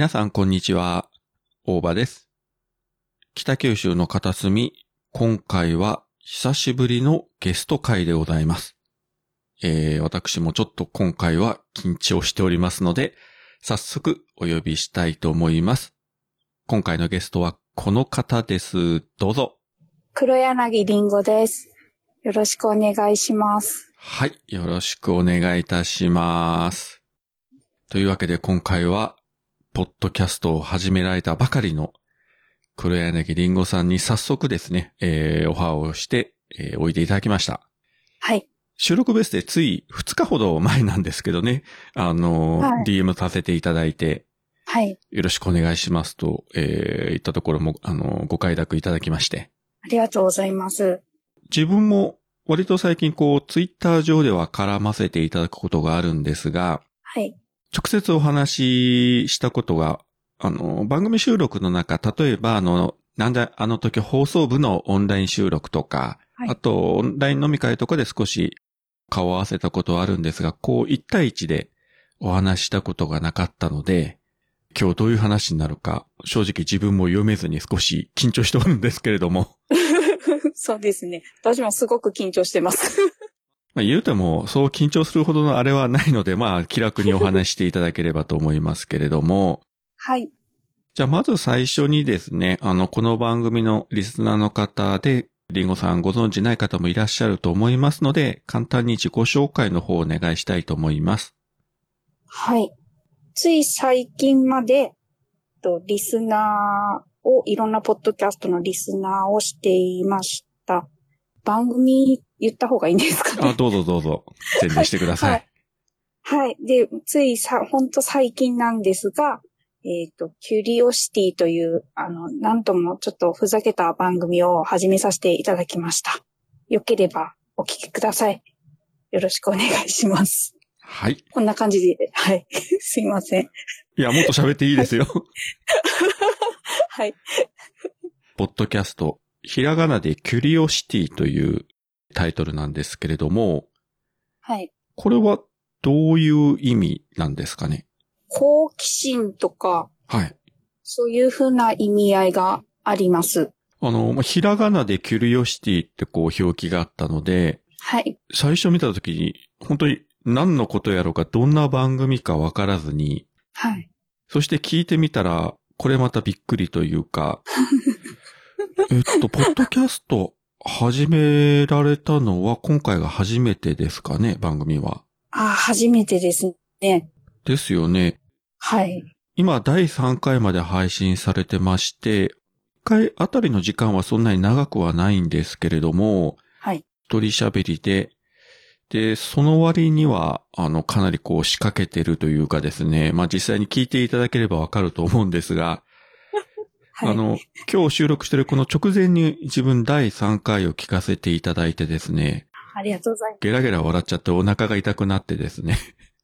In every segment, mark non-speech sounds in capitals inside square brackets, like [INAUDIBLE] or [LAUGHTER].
皆さんこんにちは。大場です。北九州の片隅、今回は久しぶりのゲスト会でございます。えー、私もちょっと今回は緊張しておりますので、早速お呼びしたいと思います。今回のゲストはこの方です。どうぞ。黒柳りんごです。よろしくお願いします。はい。よろしくお願いいたします。というわけで今回は、ポッドキャストを始められたばかりの黒柳りんごさんに早速ですね、えー、オファーをして、えーおいでいただきました。はい。収録ベースでつい2日ほど前なんですけどね、あのーはい DM させていただいて、はい。よろしくお願いしますと、えー、言ったところも、あのーご快諾いただきまして。ありがとうございます。自分も割と最近こう、ツイッター上では絡ませていただくことがあるんですが、はい。直接お話ししたことが、あの、番組収録の中、例えばあの、なんだ、あの時放送部のオンライン収録とか、はいあと、オンライン飲み会とかで少し顔を合わせたことはあるんですが、こう、一対一でお話ししたことがなかったので、今日どういう話になるか、正直自分も読めずに少し緊張しておるんですけれども、[LAUGHS] そうですね。私もすごく緊張してます。まあ、言うても、そう緊張するほどのあれはないので、まあ、気楽にお話していただければと思いますけれども、[LAUGHS] はい。じゃあ、まず最初にですね、あの、この番組のリスナーの方で、リンゴさんご存知ない方もいらっしゃると思いますので、簡単に自己紹介の方をお願いしたいと思います。はい。つい最近まで、とリスナーを、いろんなポッドキャストのリスナーをしていました。番組言った方がいいんですかね？あ、どうぞどうぞ、宣伝してください。はいはい。で、ついさ、ほんと最近なんですが、えっ、と、キュリオシティという、あの、なんともちょっとふざけた番組を始めさせていただきました。よければお聞きください。よろしくお願いします。はい。こんな感じで、はい。[LAUGHS] すいません。いや、もっと喋っていいですよ。はい。[LAUGHS] ポッドキャスト、ひらがなでキュリオシティというタイトルなんですけれども、はい。これはどういう意味なんですかね？好奇心とか、はい。そういうふうな意味合いがあります。あの、まあひらがなでキュリオシティってこう表記があったので、はい。最初見たときに、本当に何のことやろうか、どんな番組かわからずに、はい。そして聞いてみたら、これまたびっくりというか、[LAUGHS] えっと、ポッドキャスト始められたのは今回が初めてですかね、番組は。あ、初めてですね。ですよね。はい。今、第3回まで配信されてまして、1回あたりの時間はそんなに長くはないんですけれども、はい。一人喋りで、で、その割には、あの、かなりこう仕掛けてるというかですね、まあ実際に聞いていただければわかると思うんですが、はい。あの、今日収録してるこの直前に自分第3回を聞かせていただいてですね、ありがとうございます。ゲラゲラ笑っちゃってお腹が痛くなってですね。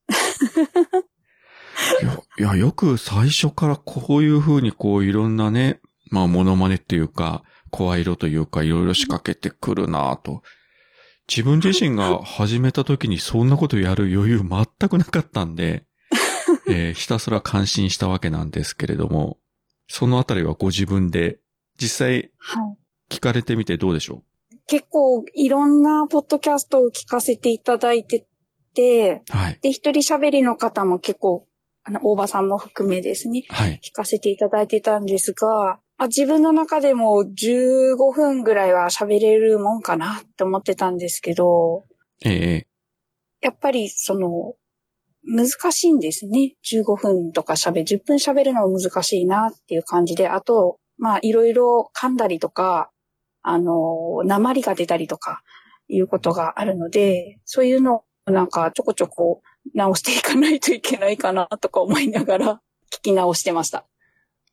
[LAUGHS] いや、いや、よく最初からこういう風にこういろんなね、まあモノマネっていうか、声色というかいろいろ仕掛けてくるなぁと。自分自身が始めた時にそんなことやる余裕全くなかったんで、えーひたすら感心したわけなんですけれども、そのあたりはご自分で実際はい。聞かれてみてどうでしょ結構いろんなポッドキャストを聞かせていただいてて、うはい。で、一人喋りの方も結構、あの、大場さんも含めですね、はい。聞かせていただいてたんですが、あ自分の中でも15分ぐらいは喋れるもんかなって思ってたんですけど、ええやっぱりその、難しいんですね。15分とか喋る、10分喋るのは難しいなっていう感じで、あと、まあ、いろいろ噛んだりとか、あの、鉛が出たりとか、いうことがあるので、そういうのをなんかちょこちょこ直していかないといけないかなとか思いながら聞き直してました。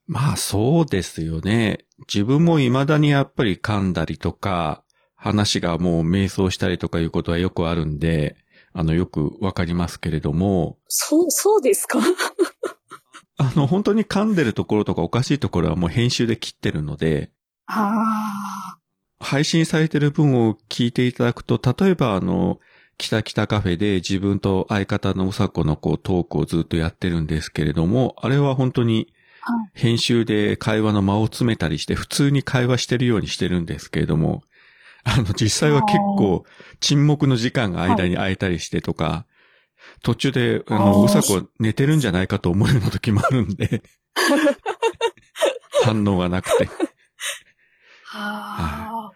まあそうですよね。自分も未だにやっぱり噛んだりとか、話がもう迷走したりとかいうことはよくあるんで、あの、よくわかりますけれども、そう、そうですか？[LAUGHS] あの、本当に噛んでるところとかおかしいところはもう編集で切ってるので、ああ、配信されてる分を聞いていただくと、例えばあの、北北カフェで自分と相方のうさこのこうトークをずっとやってるんですけれども、あれは本当にはい。編集で会話の間を詰めたりして普通に会話してるようにしてるんですけれども、あの実際は結構沈黙の時間が間に空いたりしてとか、途中で、あの、うさこ寝てるんじゃないかと思うような時もあるんで、[LAUGHS] 反応がなくて。はあ。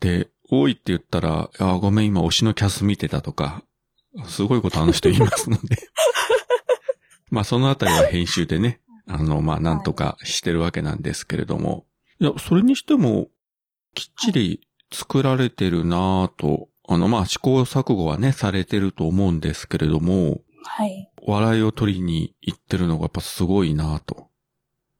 で、多いって言ったら、あごめん、今推しのキャス見てたとか、すごいことあの人言いますので。[LAUGHS] まあ、そのあたりは編集でね、あの、まあ、なんとかしてるわけなんですけれども。いや、それにしても、きっちり作られてるなぁと、あの、まあ、試行錯誤はね、されてると思うんですけれども、はい。笑いを取りに行ってるのがやっぱすごいなぁと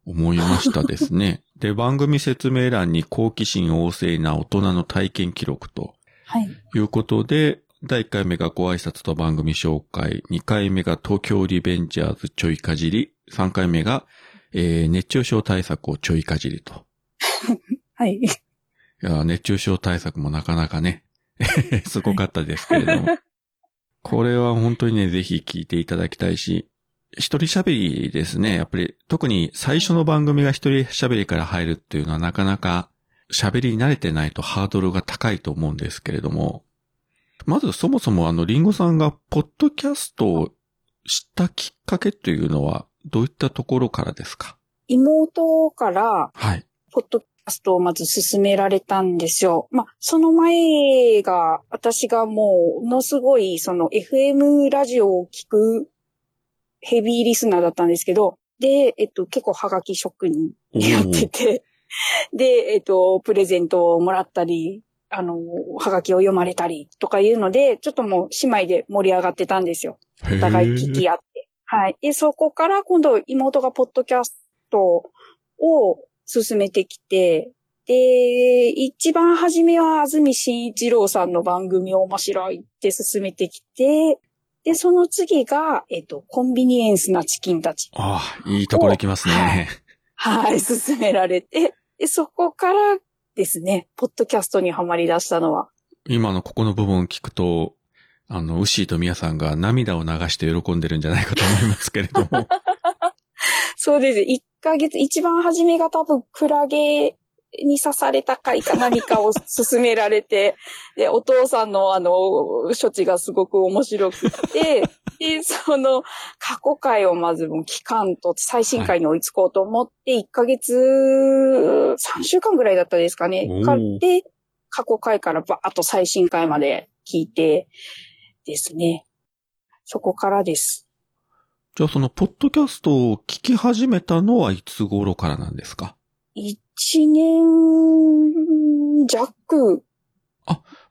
思いましたですね。[LAUGHS] で、番組説明欄に好奇心旺盛な大人の体験記録とはい。いうことで、第1回目がご挨拶と番組紹介、2回目が東京リベンジャーズちょいかじり、3回目が、えー熱中症対策をちょいかじりと。[LAUGHS] はい。いや、熱中症対策もなかなかね、[LAUGHS] すごかったですけれども。[LAUGHS] これは本当にね、ぜひ聞いていただきたいし、一人喋りですね。やっぱり、特に最初の番組が一人喋りから入るっていうのはなかなか喋りに慣れてないとハードルが高いと思うんですけれども、まずそもそもあの、リンゴさんがポッドキャストを知ったきっかけというのは、どういったところからですか？妹から、はい。ポッドストをまず進められたんですよ。まあ、その前が、私がもう、ものすごい、その FM ラジオを聞くヘビーリスナーだったんですけど、で、えっと、結構ハガキ職人やってて、で、えっと、プレゼントをもらったり、あの、ハガキを読まれたりとかいうので、ちょっともう姉妹で盛り上がってたんですよ。おお互い聞き合って。はい。で、そこから今度妹がポッドキャストを進めてきて、で、一番初めは安住紳一郎さんの番組面白いって進めてきて、で、その次が、えっと、コンビニエンスなチキンたち。ああ、いいところ行きますね。はい、進められて、で、そこからですね、ポッドキャストにはまり出したのは。今のここの部分を聞くと、あの、ウッシーとミヤさんが涙を流して喜んでるんじゃないかと思いますけれども。[LAUGHS] そうです。1ヶ月、一番初めが多分クラゲに刺された回か [LAUGHS] 何かを勧められて、で、お父さんのあの、処置がすごく面白くて、[LAUGHS] で、その過去回をまずもう期間と最新回に追いつこうと思って、1ヶ月、3週間ぐらいだったですかねで、過去回からバーッと最新回まで聞いてですね。そこからです。じゃあその、ポッドキャストを聞き始めたのはいつ頃からなんですか？一年弱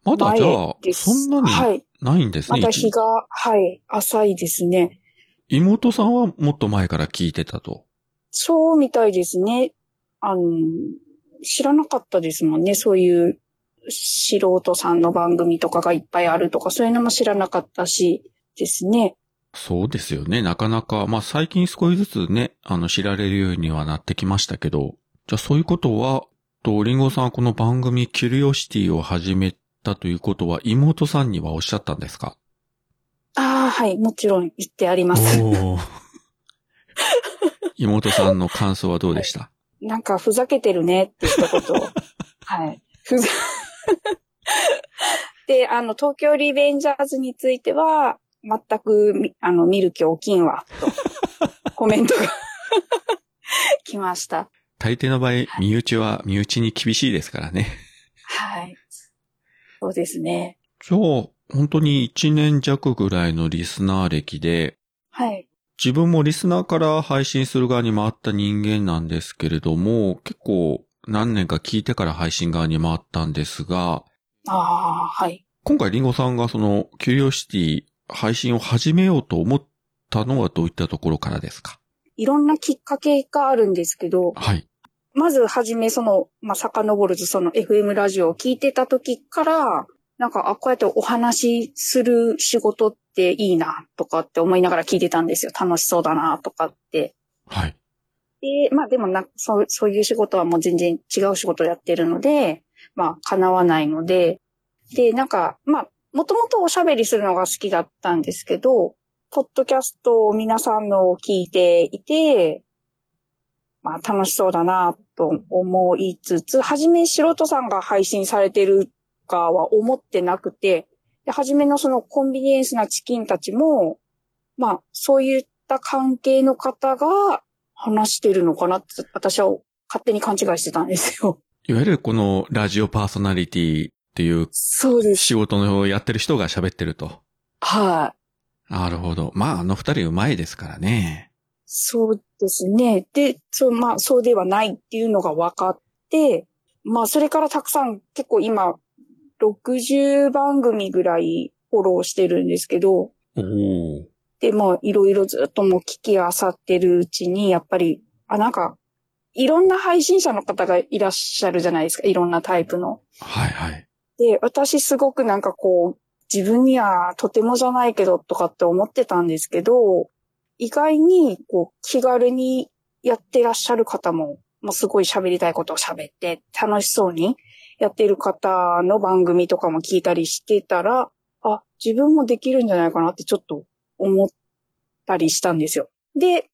まだじゃあ。そんなにはい。ないんですね。まだ一日が、はい、浅いですね。妹さんはもっと前から聞いてたと。そうみたいですね。あの、知らなかったですもんね。そういう素人さんの番組とかがいっぱいあるとか、そういうのも知らなかったしですね。そうですよね。なかなか、まあ最近少しずつね、あの、知られるようにはなってきましたけど、じゃあそういうことは、と、リンゴさんはこの番組キュリオシティを始めたということは妹さんにはおっしゃったんですか？ああ、はい。もちろん言ってあります。[LAUGHS] 妹さんの感想はどうでした、なんかふざけてるねって一言を。[LAUGHS] はい。ふざ、[LAUGHS] で、あの、東京リベンジャーズについては、全くみ、あの、見る気起きんわ、と、[LAUGHS] コメントが [LAUGHS] 来ました。大抵の場合、身内は身内に厳しいですからね。はい。そうですね。じゃあ、本当に1年弱ぐらいのリスナー歴で、はい。自分もリスナーから配信する側に回った人間なんですけれども、結構何年か聞いてから配信側に回ったんですが、ああ、はい。今回リンゴさんがそのキュリオシティ配信を始めようと思ったのはどういったところからですか？いろんなきっかけがあるんですけど、はい。まずはじめその、まあ、遡るとその FM ラジオを聞いてた時から、なんか、あ、こうやってお話しする仕事っていいな、とかって思いながら聞いてたんですよ。楽しそうだな、とかって。はい。で、まあでもな、そう、そういう仕事はもう全然違う仕事をやってるので、まあ、叶わないので、で、なんか、まあ、もともとおしゃべりするのが好きだったんですけど、ポッドキャストを皆さんのを聞いていて、まあ楽しそうだなと思いつつ、はじめ素人さんが配信されてるかは思ってなくて、で、はじめのそのコンビニエンスなチキンたちも、まあそういった関係の方が話してるのかなって私は勝手に勘違いしてたんですよ。いわゆるこのラジオパーソナリティっていうそうです。仕事のやってる人が喋ってると。はい。なるほど。まあ、あの二人うまいですからね。そうですね。で、そう、まあ、そうではないっていうのが分かって、まあ、それからたくさん結構今、60番組ぐらいフォローしてるんですけど。で、もいろいろずっともう聞きあさってるうちに、やっぱり、あ、なんか、いろんな配信者の方がいらっしゃるじゃないですか。いろんなタイプの。はいはい。で、私すごくなんかこう、自分にはとてもじゃないけどとかって思ってたんですけど、意外にこう気軽にやってらっしゃる方も、もうすごい喋りたいことを喋って楽しそうにやってる方の番組とかも聞いたりしてたら、あ、自分もできるんじゃないかなってちょっと思ったりしたんですよ。で、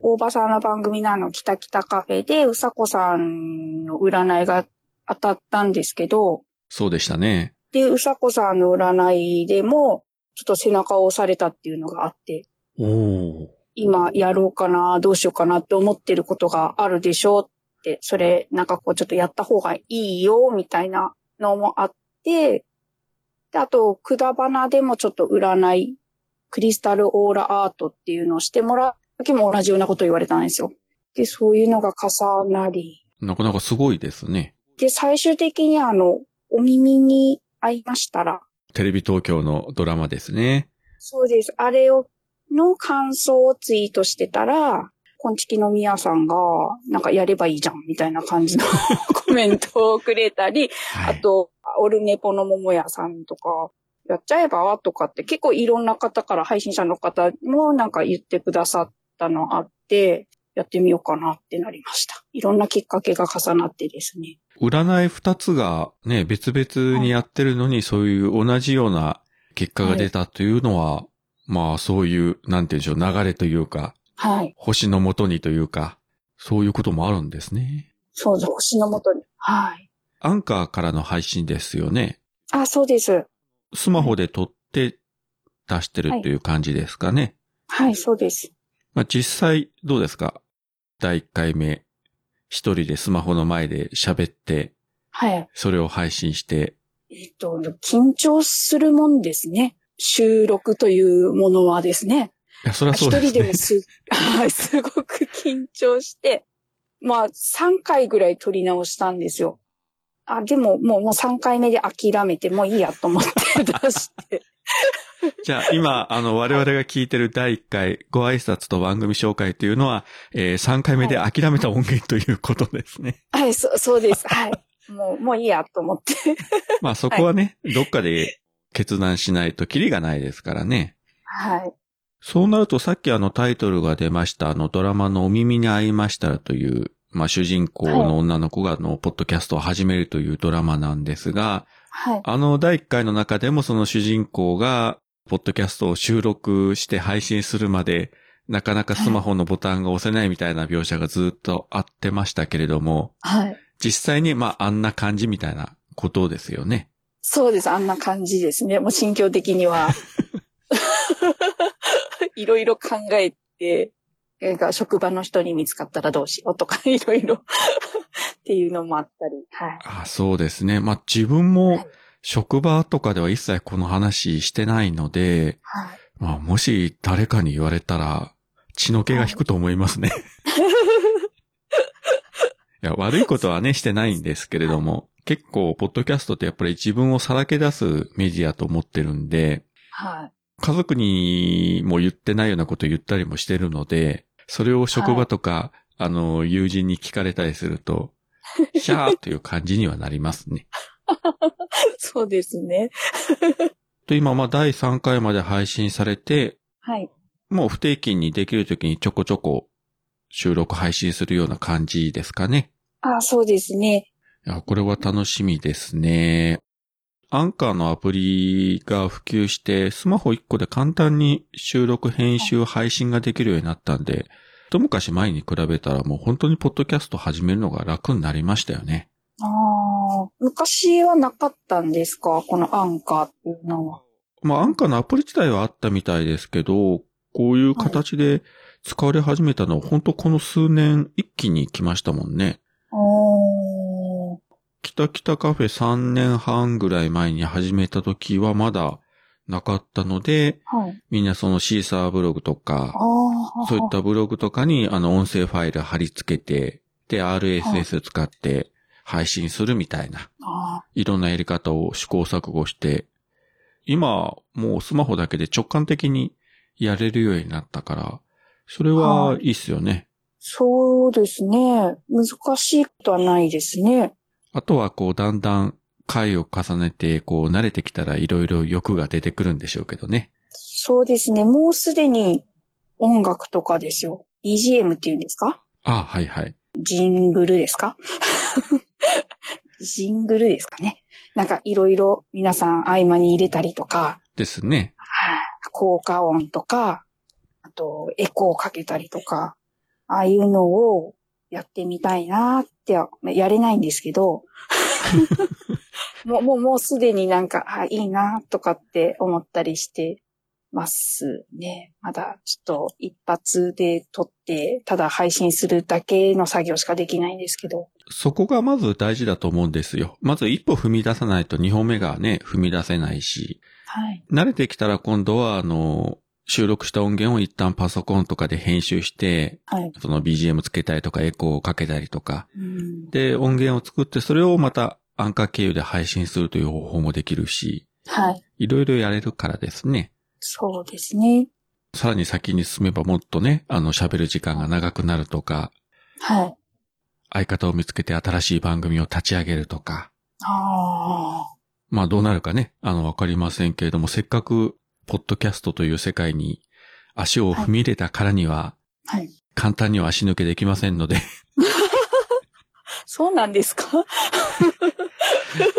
大場さんの番組なの、北北カフェで、うさこさんの占いが当たったんですけど、そうでしたね。で、うさこさんの占いでも、ちょっと背中を押されたっていうのがあって。今やろうかな、どうしようかなって思ってることがあるでしょうって、それなんかこうちょっとやった方がいいよ、みたいなのもあって、であと、くだばなでもちょっと占い、クリスタルオーラアートっていうのをしてもらう時も同じようなことを言われたんですよ。で、そういうのが重なり、なかなかすごいですね。で、最終的にあの、お耳に合いましたら、テレビ東京のドラマですね。そうです。あれを、の感想をツイートしてたら、コンチキのミヤさんが、なんかやればいいじゃん、みたいな感じの [LAUGHS] コメントをくれたり、はい。あと、オルネポの桃屋さんとか、やっちゃえばとかって結構いろんな方から、配信者の方もなんか言ってくださったのあって、やってみようかなってなりました。いろんなきっかけが重なってですね。占い二つがね、別々にやってるのに、そういう同じような結果が出たというのは、まあそういう、なんて言うんでしょう、流れというか、はい。星のもとにというか、そういうこともあるんですね。そうです。星のもとに。はい。アンカーからの配信ですよね。あ、そうです。スマホで撮って出してるという感じですかね。はい、そうです。まあ実際どうですか？第1回目、一人でスマホの前で喋って、はい。それを配信して、えっと、緊張するもんですね。収録というものはですね。いや、そりゃ一そうですね人でも。す、[LAUGHS] はい、すごく緊張して、まあ、3回ぐらい撮り直したんですよ。あ、でも、もう、もう3回目で諦めて、もういいやと思って出して。[LAUGHS] じゃあ今、あの、我々が聞いてる第1回ご挨拶と番組紹介というのは、えー3回目で諦めた音源ということですね。はい、そそうです。はい。[LAUGHS] もう、もういいやと思って。[LAUGHS] まあそこはね、どっかで決断しないとキリがないですからね。はい。そうなるとさっきあのタイトルが出ましたあのドラマのお耳に合いましたらという、まあ主人公の女の子があの、ポッドキャストを始めるというドラマなんですが、はい。あの第1回の中でもその主人公が、ポッドキャストを収録して配信するまで、なかなかスマホのボタンが押せないみたいな描写がずっとあってましたけれども、はい。実際にまああんな感じみたいなことですよね。そうです。あんな感じですね。もう心境的には。[LAUGHS] [LAUGHS] いろいろ考えて、なんか職場の人に見つかったらどうしようとか、いろいろ [LAUGHS] っていうのもあったり。はい。あそうですね。まあ自分もはい職場とかでは一切この話してないので、はい。まあもし誰かに言われたら血の気が引くと思いますね。[LAUGHS] いや、悪いことはね、してないんですけれども、結構、ポッドキャストってやっぱり自分をさらけ出すメディアと思ってるんで、はい。家族にも言ってないようなこと言ったりもしてるので、それを職場とか、あの、友人に聞かれたりすると、[LAUGHS] シャーという感じにはなりますね。[LAUGHS] そうですね。[LAUGHS] と、今、まあ、第3回まで配信されて、はい。もう不定期にできるときにちょこちょこ収録配信するような感じですかね。あ、そうですね。いや、これは楽しみですね。アンカーのアプリが普及して、スマホ1個で簡単に収録、編集、配信ができるようになったんで、一昔前に比べたらもう本当にポッドキャスト始めるのが楽になりましたよね。ああ、昔はなかったんですか？このアンカーっていうのは。まあ、アンカーのアプリ自体はあったみたいですけど、こういう形で使われ始めたのは本当この数年一気に来ましたもんね。北北カフェ3年半ぐらい前に始めた時はまだなかったので、はい。みんなそのシーサーブログとか。そういったブログとかにあの音声ファイル貼り付けて、で、RSS 使って配信するみたいな、あいろんなやり方を試行錯誤して、今、もうスマホだけで直感的にやれるようになったから、それはいいっすよね。そうですね。難しいことはないですね。あとはこう、だんだん回を重ねて、こう、慣れてきたらいろいろ欲が出てくるんでしょうけどね。そうですね。もうすでに音楽とかですよ。BGM っていうんですか？あはいはい。ジングルですか？[LAUGHS] ジングルですかね。なんかいろいろ皆さん合間に入れたりとか、ですね。はい効果音とか、あとエコーかけたりとか、ああいうのをやってみたいなって、まあやれないんですけど、[LAUGHS] もう、もう、もうすでになんか、あ、いいなとかって思ったりしてますね。まだちょっと一発で撮って、ただ配信するだけの作業しかできないんですけど。そこがまず大事だと思うんですよ。まず一歩踏み出さないと二歩目がね、踏み出せないし、はい。慣れてきたら今度はあの、収録した音源を一旦パソコンとかで編集して、はい。その BGM つけたりとかエコーをかけたりとか、うん、で、音源を作ってそれをまたアンカー経由で配信するという方法もできるし、はい。いろいろやれるからですね。そうですね。さらに先に進めばもっとね、あの喋る時間が長くなるとか、はい。相方を見つけて新しい番組を立ち上げるとか、ああ。まあどうなるかね、あのわかりませんけれども、せっかく、ポッドキャストという世界に足を踏み入れたからには、はい。簡単には足抜けできませんので、[LAUGHS] そうなんですか？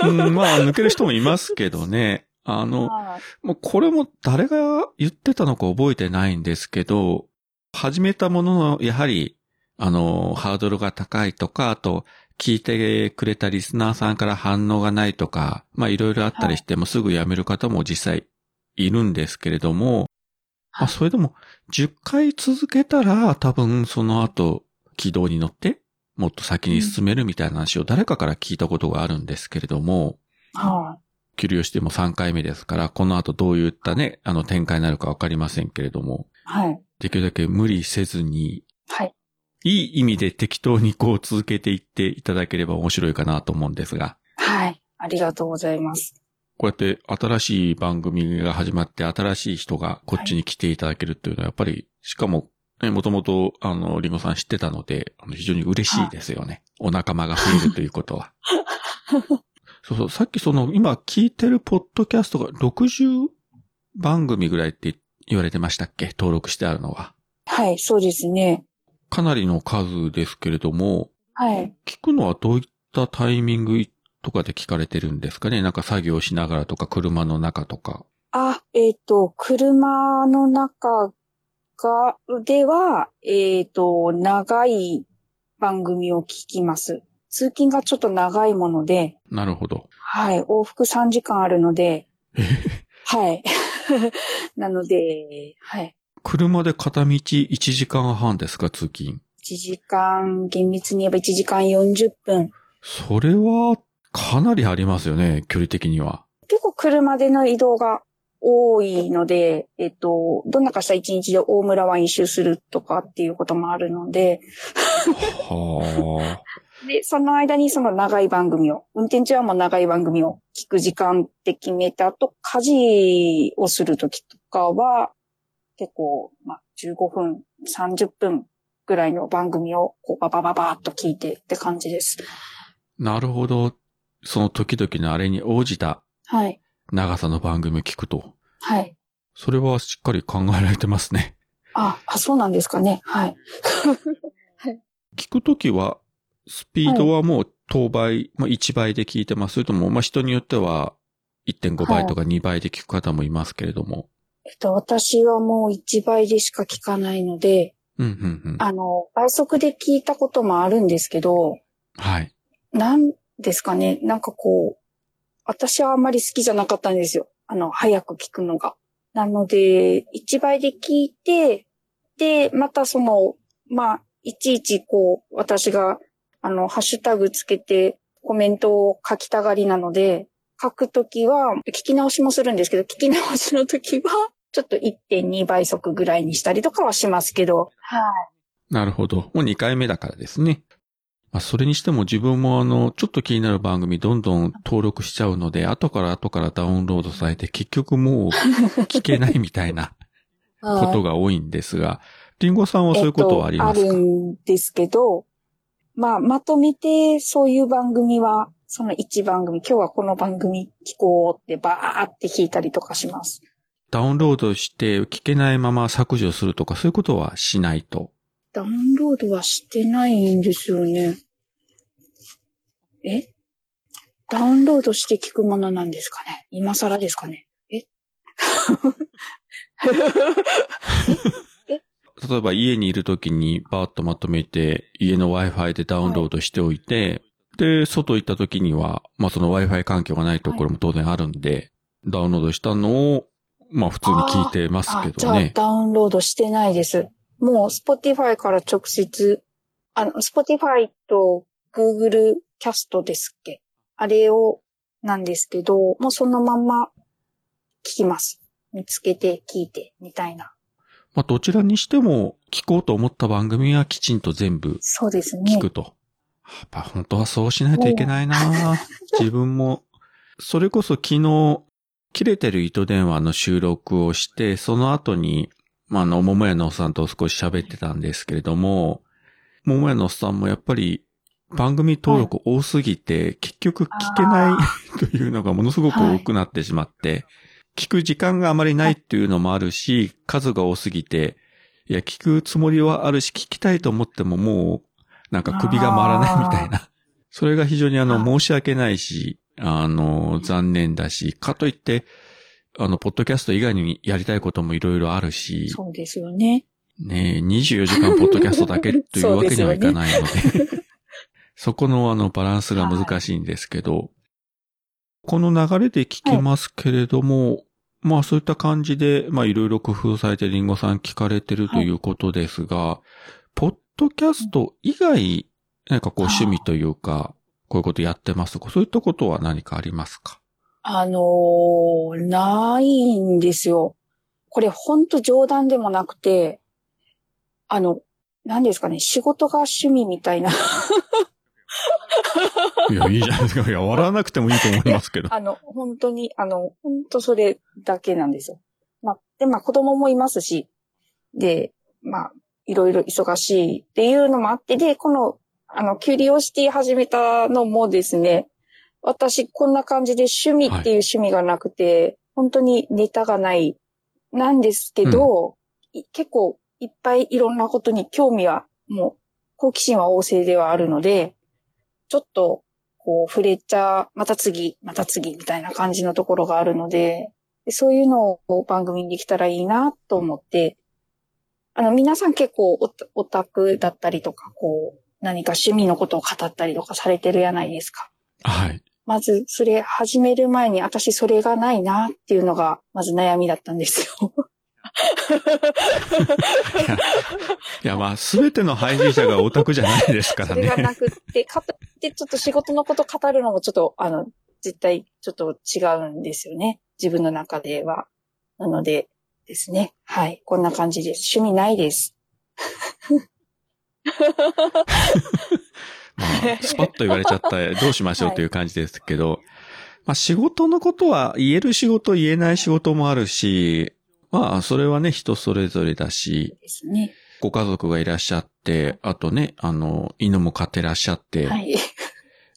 うん、まあ抜ける人もいますけどね、あの、はい。もうこれも誰が言ってたのか覚えてないんですけど、始めたものの、やはり、あの、ハードルが高いとか、あと、聞いてくれたリスナーさんから反応がないとか、まあいろいろあったりしてもすぐ辞める方も実際いるんですけれども、まあそれでも10回続けたら多分その後軌道に乗ってもっと先に進めるみたいな話を誰かから聞いたことがあるんですけれども、はキュリオシティも3回目ですから、この後どういったね、あの展開になるかわかりませんけれども、い。はい。できるだけ無理せずに、はい。いい意味で適当にこう続けていっていただければ面白いかなと思うんですが、はい。ありがとうございます。こうやって新しい番組が始まって新しい人がこっちに来ていただけるっていうのはやっぱり、しかも、もともと、あの、リンゴさん知ってたので、あの非常に嬉しいですよね。お仲間が増えるということは。[LAUGHS] そうそう、さっきその、今聞いてるポッドキャストが60番組ぐらいって言われてましたっけ？登録してあるのは。はい、そうですね。かなりの数ですけれども、はい。聞くのはどういったタイミング？とかで聞かれてるんですかね？なんか作業しながらとか車の中とか。あ、えっ、と、車の中が、では、えっ、と、長い番組を聞きます。通勤がちょっと長いもので、なるほど。はい、往復3時間あるので、はい。[LAUGHS] なので、はい。車で片道1時間半ですか？通勤。1時間、厳密に言えば1時間40分。それは、かなりありますよね、距離的には。結構車での移動が多いので、えっと、どんなかした一日で大村湾一周するとかっていうこともあるので、はで、その間にその長い番組を、運転中はもう長い番組を聞く時間って決めた後、家事をするときとかは、結構、まあ、15分、30分ぐらいの番組を、こう、ババババーっと聞いてって感じです。あ。なるほど。その時々のあれに応じたはい。長さの番組を聞くと。はい。それはしっかり考えられてますね。あ、あ、そうなんですかね。はい。[LAUGHS] 聞くときは、スピードはもう当倍、まあ1倍で聞いてます。それとも、まあ人によっては、1.5倍とか2倍で聞く方もいますけれども。えっと、私はもう1倍でしか聞かないので、うん、うん、うん。あの、倍速で聞いたこともあるんですけど、はい。なんですかね、なんかこう、私はあんまり好きじゃなかったんですよ。あの、早く聞くのが。なので、1倍で聞いて、で、またその、まあ、いちいちこう、私が、あの、ハッシュタグつけてコメントを書きたがりなので、書くときは、聞き直しもするんですけど、聞き直しのときは、ちょっと1.2倍速ぐらいにしたりとかはしますけど、はい。なるほど。もう2回目だからですね。まあ、それにしても自分もあの、ちょっと気になる番組どんどん登録しちゃうので、後から後からダウンロードされて結局もう聞けないみたいな [LAUGHS] ことが多いんですが、リンゴさんはそういうことはありますか、えっと、あるんですけど、まあ、まとめてそういう番組は、その1番組、今日はこの番組聞こうってバーって聞いたりとかします。ダウンロードして聞けないまま削除するとかそういうことはしないと？ダウンロードはしてないんですよね。え？ダウンロードして聞くものなんですかね？今更ですかね？え？[LAUGHS] 例えば家にいるときにバーッとまとめて家の Wi-Fi でダウンロードしておいて、で、外行ったときには、まあその Wi-Fi 環境がないところも当然あるんで、ダウンロードしたのを、まあ普通に聞いてますけあじゃあどね。ダウンロードしてないです。もう Spotify から直接、あの、Spotify と Google キャストですっけ？あれを、なんですけど、もうそのまんま聞きます。見つけて聞いて、みたいな。まあどちらにしても聞こうと思った番組はきちんと全部そうですね聞。くと。やっぱ本当はそうしないといけないな [LAUGHS] 自分も、それこそ昨日、切れてる糸電話の収録をして、その後に、まあ、あの、桃屋のおっさんと少し喋ってたんですけれども、桃屋のおっさんもやっぱり番組登録多すぎて、結局聞けない [LAUGHS] というのがものすごく多くなってしまって、聞く時間があまりないっていうのもあるし、数が多すぎて、いや、聞くつもりはあるし、聞きたいと思ってももう、なんか首が回らないみたいな。それが非常にあの、申し訳ないし、あの、残念だし、かといって、あの、ポッドキャスト以外にやりたいこともいろいろあるし、そうですよね。ねえ、24時間ポッドキャストだけという [LAUGHS] わけにはいかないので、[LAUGHS] そこのあの、バランスが難しいんですけど、この流れで聞きますけれども、まあそういった感じで、まあいろいろ工夫されてリンゴさん聞かれてるということですが、ポッドキャスト以外、何かこう趣味というか、こういうことやってますとか、そういったことは何かありますか？あのーないんですよ。これほんと冗談でもなくて、あの、何ですかね、仕事が趣味みたいな。[LAUGHS] いや、いいじゃないですか。いや、笑わなくてもいいと思いますけど。あの、本当に、あの、本当それだけなんですよ。まあ、で、まあ子供もいますし、で、まあ、いろいろ忙しいっていうのもあって、で、この、あの、キュリオシティ始めたのもですね、私こんな感じで趣味っていう趣味がなくて、本当にネタがない、なんですけど、い結構いっぱいいろんなことに興味は、もう、好奇心は旺盛ではあるので、ちょっと、こう、触れちゃ、また次、また次みたいな感じのところがあるので、でそういうのを番組にできたらいいなと思って、あの、皆さん結構オタオタクだったりとか、こう、何か趣味のことを語ったりとかされてるやないですか。はい。まず、それ始める前に、私それがないなっていうのが、まず悩みだったんですよ。いや、まあ、すべての配信者がオタクじゃないですからそれがね。なくって、かといってちょっと仕事のこと語るのもちょっと、あの、絶対ちょっと違うんですよね。自分の中では。なのでですね。はい。こんな感じです。趣味ないです。まあ、スパッと言われちゃったらどうしましょうという感じですけど、まあ仕事のことは言える仕事言えない仕事もあるし、まあそれはね人それぞれだし、ですね。ご家族がいらっしゃって、あとね、あの、犬も飼ってらっしゃって、はい。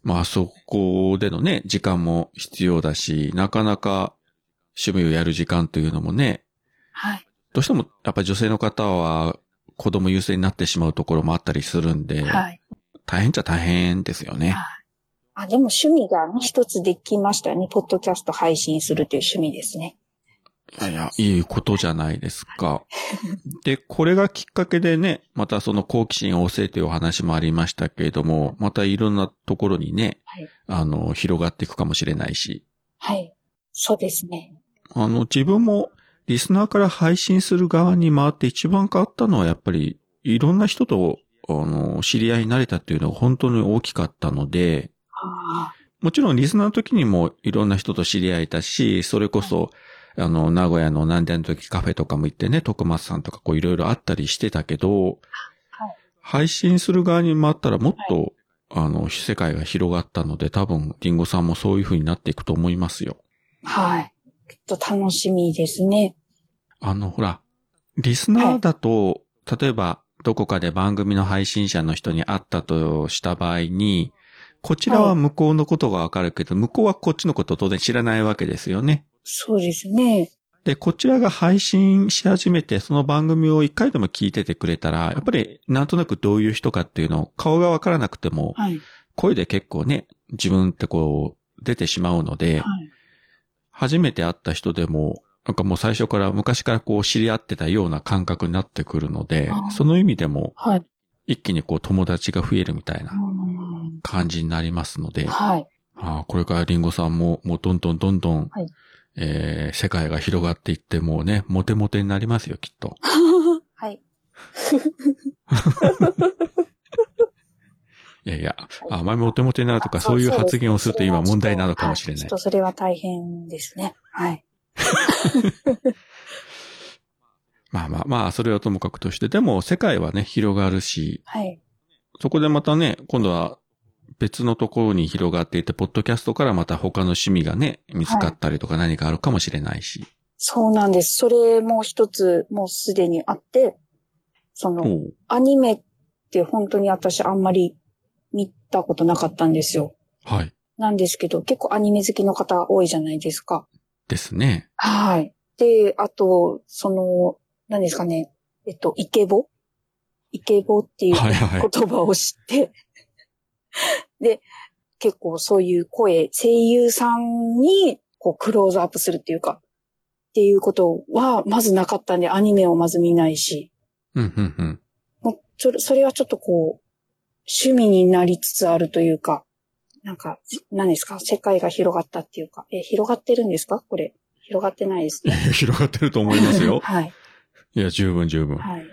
まあそこでのね、時間も必要だし、なかなか趣味をやる時間というのもね、はい。どうしてもやっぱり女性の方は子供優先になってしまうところもあったりするんで、はい。大変っちゃ大変ですよね。はいあ、でも趣味がね一つできましたね。ポッドキャスト配信するという趣味ですね。いやいや、いいことじゃないですか。[LAUGHS] で、これがきっかけでね、またその好奇心旺盛というお話もありましたけれども、またいろんなところにね、はい。あの、広がっていくかもしれないし、はい。そうですね。あの、自分もリスナーから配信する側に回って一番変わったのはやっぱり、いろんな人と、あの、知り合いになれたっていうのが本当に大きかったので、あもちろんリスナーの時にもいろんな人と知り合えたし、それこそ、あの、名古屋の何年の時カフェとかも行ってね、徳松さんとかこういろいろあったりしてたけど、はい配信する側に回ったらもっと、あの、世界が広がったので、多分、リンゴさんもそういう風になっていくと思いますよ。あはい。ちょっと楽しみですね。あの、ほら、リスナーだと、例えば、どこかで番組の配信者の人に会ったとした場合に、こちらは向こうのことがわかるけど、向こうはこっちのことを当然知らないわけですよね。そうですね。で、こちらが配信し始めて、その番組を一回でも聞いててくれたら、やっぱりなんとなくどういう人かっていうのを顔がわからなくても、はい。声で結構ね、自分ってこう、出てしまうので、はい。初めて会った人でも、なんかもう最初から昔からこう知り合ってたような感覚になってくるのでその意味でもはい。一気にこう友達が増えるみたいなうん感じになりますので、はい。あーこれからリンゴさんももうどんどんどんどん、はいえー世界が広がっていってもうね、モテモテになりますよ、きっと。[LAUGHS] はい。[LAUGHS] いやいや、あまりモテモテになるとかそういう発言をすると今問題なのかもしれないはちょっと。それは大変ですね。はい。[LAUGHS] まあまあまあ、それはともかくとして、でも世界はね、広がるし、はい。そこでまたね、今度は別のところに広がっていて、ポッドキャストからまた他の趣味がね、見つかったりとか何かあるかもしれないし。そうなんです。それも一つ、もうすでにあって、その、おうアニメって本当に私あんまり見たことなかったんですよ。はい。なんですけど、結構アニメ好きの方多いじゃないですか。ですね。はい。で、あと、その、何ですかね、えっと、イケボ？イケボっていう。言葉を知って、[LAUGHS] で、結構そういう声、声優さんにこうクローズアップするっていうか、っていうことはまずなかったんで、アニメをまず見ないし、うん、うん、うん。それはちょっとこう、趣味になりつつあるというか、なんか、何ですか？世界が広がったっていうか、え、広がってるんですか？これ。広がってないですね。[LAUGHS] 広がってると思いますよ。[LAUGHS] はい。いや、十分十分。はい。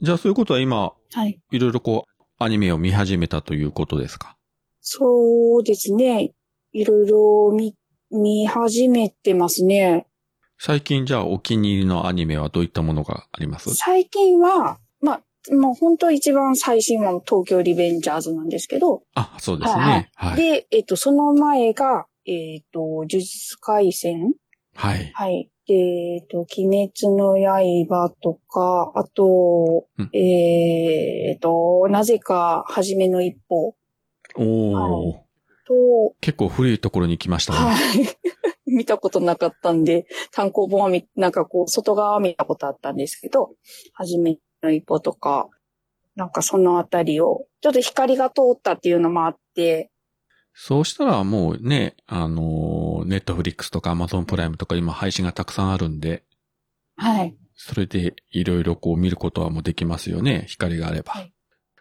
じゃあそういうことは今、はい。いろいろこう、アニメを見始めたということですか？そうですね。いろいろ見、見始めてますね。最近じゃあお気に入りのアニメはどういったものがあります？最近は、まあ、もう本当一番最新は東京リベンジャーズなんですけど、あ、そうですはいね。はい。で、えっと、その前が、えっと、呪術回戦はい。はい。で、えっと、鬼滅の刃とか、あと、うんえっと、なぜか、はじめの一歩おー、と、結構古いところに来ましたね。はい。[LAUGHS] 見たことなかったんで、単行本は見、なんかこう、外側は見たことあったんですけど、はじめの一歩とか、なんかそのあたりを、ちょっと光が通ったっていうのもあって、そうしたらもうね、あのネットフリックスとかアマゾンプライムとか今配信がたくさんあるんで、はい。それでいろいろこう見ることはもうできますよね、光があれば。はい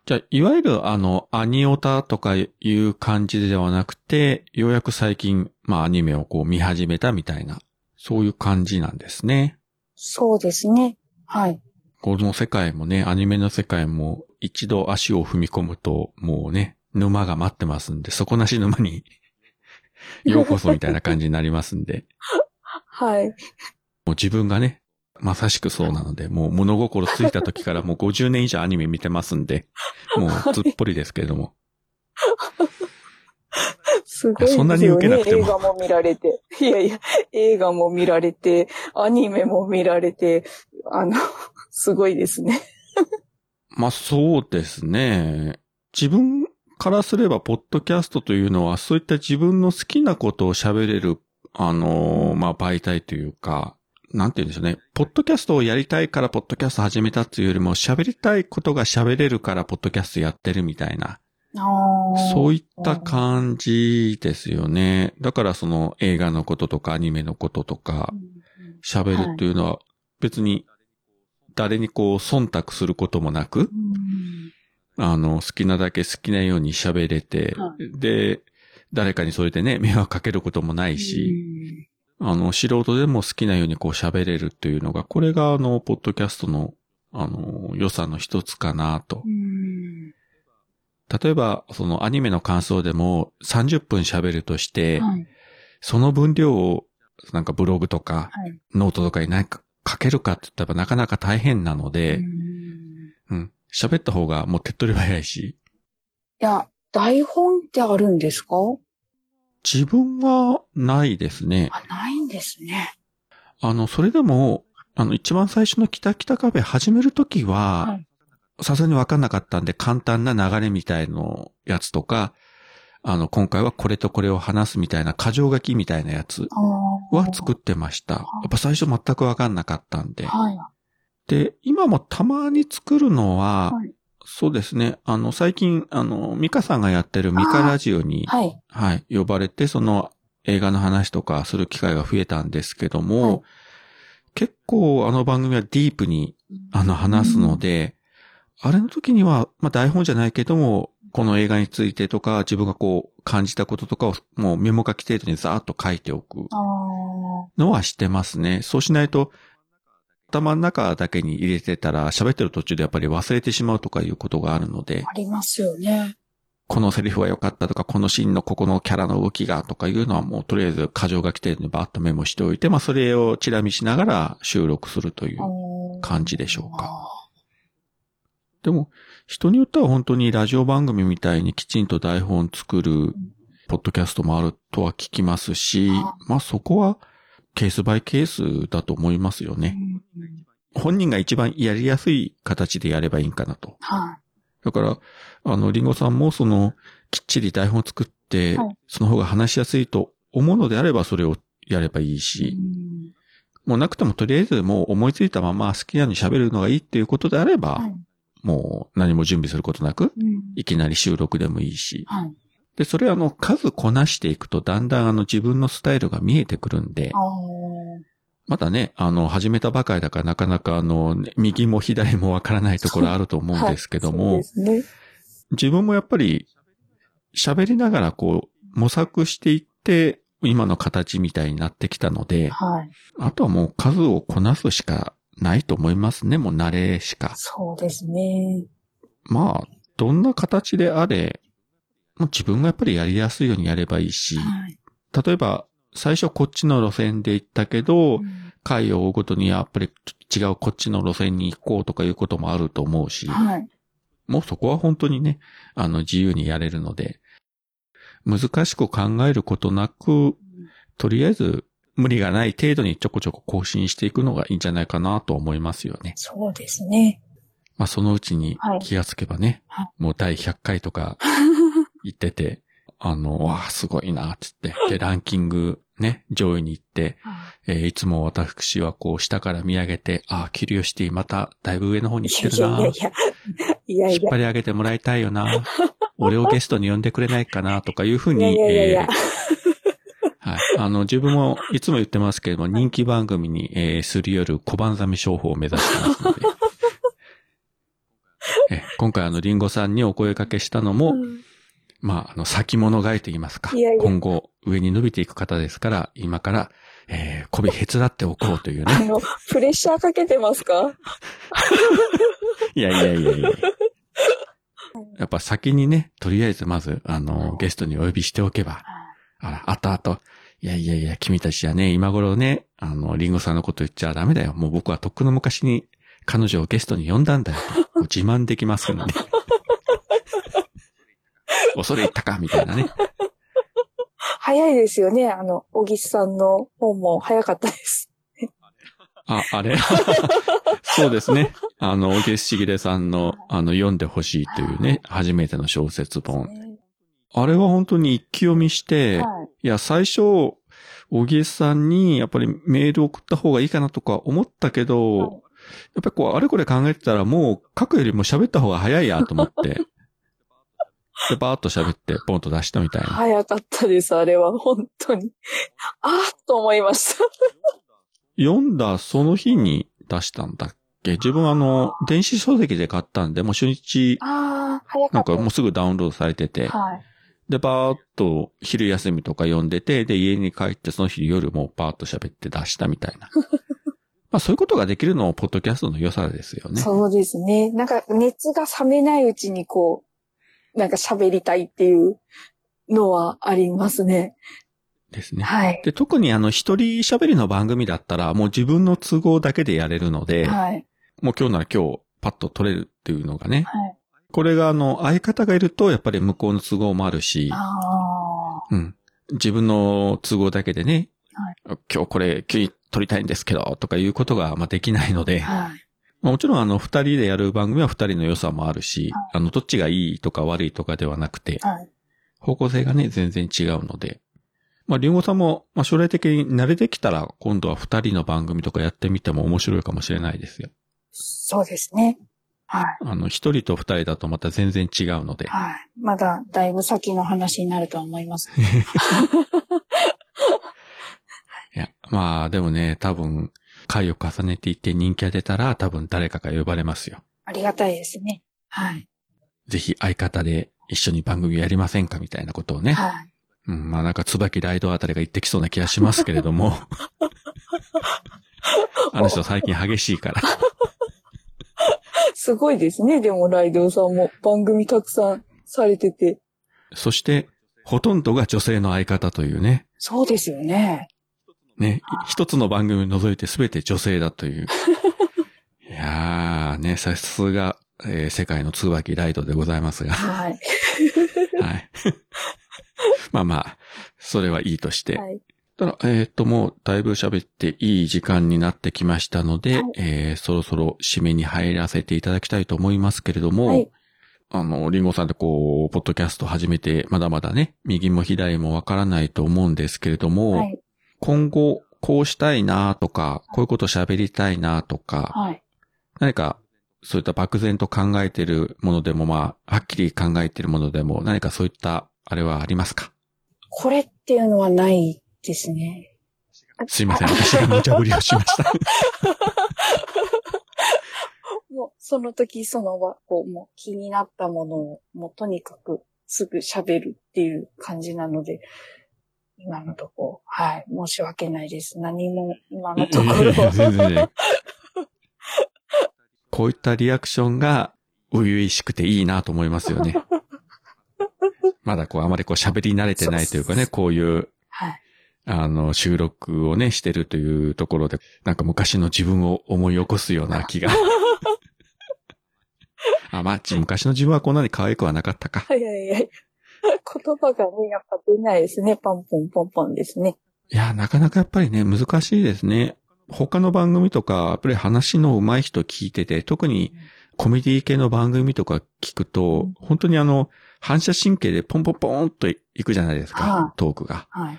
じゃあ、いわゆるあの、アニオタとかいう感じではなくて、ようやく最近、まあアニメをこう見始めたみたいな、そういう感じなんですね。そうですね。はい。この世界もね、アニメの世界も一度足を踏み込むと、もうね、沼が待ってますんで、底なし沼に [LAUGHS] ようこそみたいな感じになりますんで、はい。もう自分がね、まさしくそうなので、もう物心ついた時からもう50年以上アニメ見てますんで、もうつっぽりですけれども。[LAUGHS] すごいですよね。そんなに受けなくても映画も見られて。いやいや、映画も見られて、アニメも見られて、あの、[LAUGHS] すごいですね。[LAUGHS] まあそうですね。自分からすれば、ポッドキャストというのは、そういった自分の好きなことを喋れる、あのーまあ媒体というか、なんて言うんでしょうね。ポッドキャストをやりたいから、ポッドキャスト始めたっていうよりも、喋りたいことが喋れるから、ポッドキャストやってるみたいな。そういいった感じですよね。だからその映画のこととかアニメのこととか喋るっていうのは別に誰にこう忖度することもなく、あの、好きなだけ好きなように喋れて、はで、誰かにそれでね、迷惑かけることもないし、あの、素人でも好きなようにこう喋れるっていうのが、これがあの、ポッドキャストの、あの、良さの一つかなと。例えば、そのアニメの感想でも30分喋るとして、はい。その分量を、なんかブログとか、はい。ノートとかに何か書けるかって言ったらなかなか大変なので、うん。喋った方がもう手っ取り早いし、いや、台本ってあるんですか？自分はないですね。あ、ないんですね。あの、それでも、あの、一番最初の北北カフェ始めるときは、はいさすがにわかんなかったんで、簡単な流れみたいのやつとか、あの、今回はこれとこれを話すみたいな箇条書きみたいなやつは作っってました。やっぱ最初全くわかんなかったんで。はい。で、今もたまに作るのは、はいそうですね。あの、最近、あの、ミカさんがやってるミカラジオに、はい。はい、呼ばれて、その映画の話とかする機会が増えたんですけども、はい結構あの番組はディープに、あの、話すので、あれの時には、まあ台本じゃないけども、この映画についてとか、自分がこう感じたこととかを、もうメモ書き程度にザーッと書いておく。のはしてますね。そうしないと、頭の中だけに入れてたら、喋ってる途中でやっぱり忘れてしまうとかいうことがあるので、ありますよね。このセリフは良かったとか、このシーンのここのキャラの動きがとかいうのはもうとりあえず過剰書き程度にバーッとメモしておいて、まあそれをチラ見しながら収録するという感じでしょうか。でも、人によっては本当にラジオ番組みたいにきちんと台本作るポッドキャストもあるとは聞きますし、まあそこはケースバイケースだと思いますよね。うん本人が一番やりやすい形でやればいいんかなと。はい。だから、あの、リンゴさんもその、きっちり台本を作って、はいその方が話しやすいと思うのであればそれをやればいいし、うんもうなくてもとりあえずもう思いついたまま好きなように喋るのがいいっていうことであれば、はい。もう何も準備することなく、うんいきなり収録でもいいし。はい。で、それあの、数こなしていくとだんだんあの自分のスタイルが見えてくるんであ、まだね、あの、始めたばかりだからなかなかあの、ね右も左もわからないところあると思うんですけども、[LAUGHS] そうですね。自分もやっぱり喋りながらこう模索していって今の形みたいになってきたので、はい。あとはもう数をこなすしかないと思いますね。もう慣れしか。そうですね。まあ、どんな形であれ、もう自分がやっぱりやりやすいようにやればいいし、はい。例えば最初こっちの路線で行ったけど、うん回を追うごとにやっぱり違うこっちの路線に行こうとかいうこともあると思うし、はい。もうそこは本当にね、あの、自由にやれるので、難しく考えることなく、とりあえず、無理がない程度にちょこちょこ更新していくのがいいんじゃないかなと思いますよね。そうですね。まあ、そのうちにはい気がつけばね、はいもう第100回とか [LAUGHS] 言ってて、あの、わあ、すごいな、つって。で、ランキングね、上位に行って、えーいつも私はこう下から見上げて、ああ、キュリオシティまただいぶ上の方に行ってるな。いやいやいや。引っ張。り上げてもらいたいよな。[LAUGHS] 俺をゲストに呼んでくれないかなとかいうふうに、えーはい。あの、自分もいつも言ってますけれども、人気番組に、えーすり寄る小判ザメ商法を目指してますので。[LAUGHS] えー今回あの、リンゴさんにお声掛けしたのも、うんまあ、あの、先物買いと言いますか。いやいや今後、上に伸びていく方ですから、今から、えー、媚びへつらっておこうというね。あの、プレッシャーかけてますか？[LAUGHS] いやいやいやいや。やっぱ先にね、とりあえずまず、あの、ゲストにお呼びしておけば、あら、あとあと、いやいやいや、君たちはね、今頃ね、あの、リンゴさんのこと言っちゃダメだよ。もう僕はとっくの昔に彼女をゲストに呼んだんだよ [LAUGHS] 自慢できますんで。[LAUGHS] 恐れ入ったか？みたいなね。早いですよね。あの、小木さんの本も早かったです。あ、あれ？[LAUGHS] そうですね。あの、小木しぎれさんの、あの、読んでほしいというね、初めての小説本。あれは本当に一気読みして、はい。いや、最初、小木さんにやっぱりメール送った方がいいかなとか思ったけど、はいやっぱりこう、あれこれ考えてたらもう書くよりも喋った方が早いやと思って。[LAUGHS] で、バーっと喋って、ポンと出したみたいな。早かったです、あれは。本当に。あーと思いました。読んだその日に出したんだっけ？自分あの、電子書籍で買ったんで、もう初日、あー、早かった。なんかもうすぐダウンロードされてて、はい。で、バーっと昼休みとか読んでて、で、家に帰ってその日夜もバーっと喋って出したみたいな。[LAUGHS] まあそういうことができるのも、ポッドキャストの良さですよね。そうですね。なんか熱が冷めないうちにこう、なんか喋りたいっていうのはありますね。ですね。はい。で、特にあの、一人喋りの番組だったら、もう自分の都合だけでやれるので、はい。もう今日なら今日、パッと撮れるっていうのがね。はい。これがあの、相方がいると、やっぱり向こうの都合もあるし、あうん。自分の都合だけでね、は今日これ、急に撮りたいんですけど、とかいうことが、まあ、できないので、あ。はい。まあもちろんあの、二人でやる番組は二人の良さもあるし、あの、どっちがいいとか悪いとかではなくて、はい。方向性がね、全然違うので、まあ、りんごさんも、まあ、将来的に慣れてきたら、今度は二人の番組とかやってみても面白いかもしれないですよ。そうですね。はい。あの、一人と二人だとまた全然違うので。はい。まだだいぶ先の話になるとは思います。[LAUGHS] いや、まあ、でもね、多分、回を重ねていって人気が出たら、多分誰かが呼ばれますよ。ありがたいですね。はい。ぜひ相方で一緒に番組やりませんかみたいなことをね。はい。うん、まあなんか椿ライドあたりが言ってきそうな気がしますけれども。[LAUGHS] [LAUGHS] あの人最近激しいから。[LAUGHS] すごいですね。でも、ライドウさんも番組たくさんされてて。そして、ほとんどが女性の相方というね。そうですよね。ね、一つの番組を除いて全て女性だという。[LAUGHS] いやー、ね、さすが、えー世界の椿ライドでございますが。はい。はい。[LAUGHS] まあまあ、それはいいとして。はい。ただ、えっ、と、もう、だいぶ喋っていい時間になってきましたので、はいえーそろそろ締めに入らせていただきたいと思いますけれども、はいあの、リンゴさんってこう、ポッドキャスト始めて、まだまだね、右も左もわからないと思うんですけれども、はい。今後、こうしたいなとか、こういうこと喋りたいなとか、はい。何か、そういった漠然と考えているものでも、まあ、はっきり考えているものでも、何かそういった、あれはありますか？これっていうのはないですね。すいません、私が無茶ぶりをしました。[LAUGHS] もう、その時その場、こう、もう気になったものを、もうとにかくすぐ喋るっていう感じなので、今のところ、はい、申し訳ないです。何も今のところ。こういったリアクションが、初々しくていいなと思いますよね。まだこう、あまりこう喋り慣れてないというかね、[LAUGHS] こういう、はい。あの、収録をね、してるというところで、なんか昔の自分を思い起こすような [LAUGHS] 気が。あ、まあ、ち昔の自分はこんなに可愛くはなかったか。はいはいはい。言葉がね、やっぱ出ないですね。ポンポンポンポンですね。いや、なかなかやっぱりね、難しいですね。他の番組とか、やっぱり話の上手い人聞いてて、特にコメディ系の番組とか聞くと、本当にあの、反射神経でポンポンポンといくじゃないですはか、トークが。はい。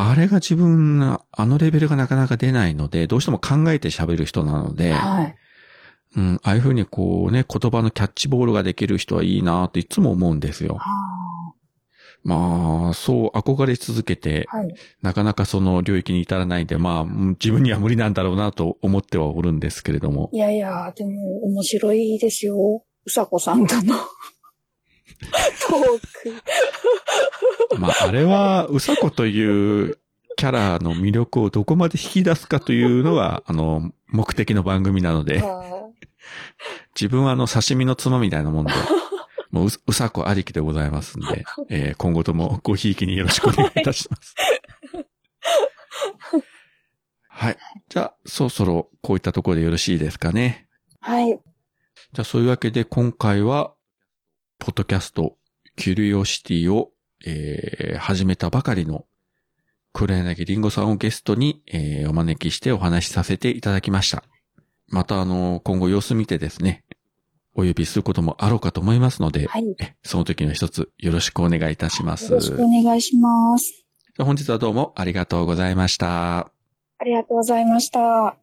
あれが自分が、あのレベルがなかなか出ないので、どうしても考えて喋る人なので、はい。うん、ああいうふうにこうね、言葉のキャッチボールができる人はいいなっていつも思うんですよ。はまあ、そう憧れ続けて、あはい。なかなかその領域に至らないんで、まあ、うん自分には無理なんだろうなと思ってはおるんですけれども。いやいや、でも面白いですよ。うさこさんとのトーク。まあ、あれは、うさこというキャラの魅力をどこまで引き出すかというのが、あの、目的の番組なので、は自分はあの、刺身のつまみたいなもんで、[LAUGHS] もうう、うさこありきでございますんで、えー今後ともごひいきによろしくお願いいたします。[LAUGHS] はい。じゃあ、そろそろこういったところでよろしいですかね。はい。じゃあそういうわけで今回は、ポッドキャスト、キュリオシティを、えー始めたばかりの、黒柳りんごさんをゲストに、えーお招きしてお話しさせていただきました。またあの、今後様子見てですね、お呼びすることもあろうかと思いますので、はい。その時の一つよろしくお願いいたします。ろしくお願いします。本日はどうもありがとうございました。ありがとうございました。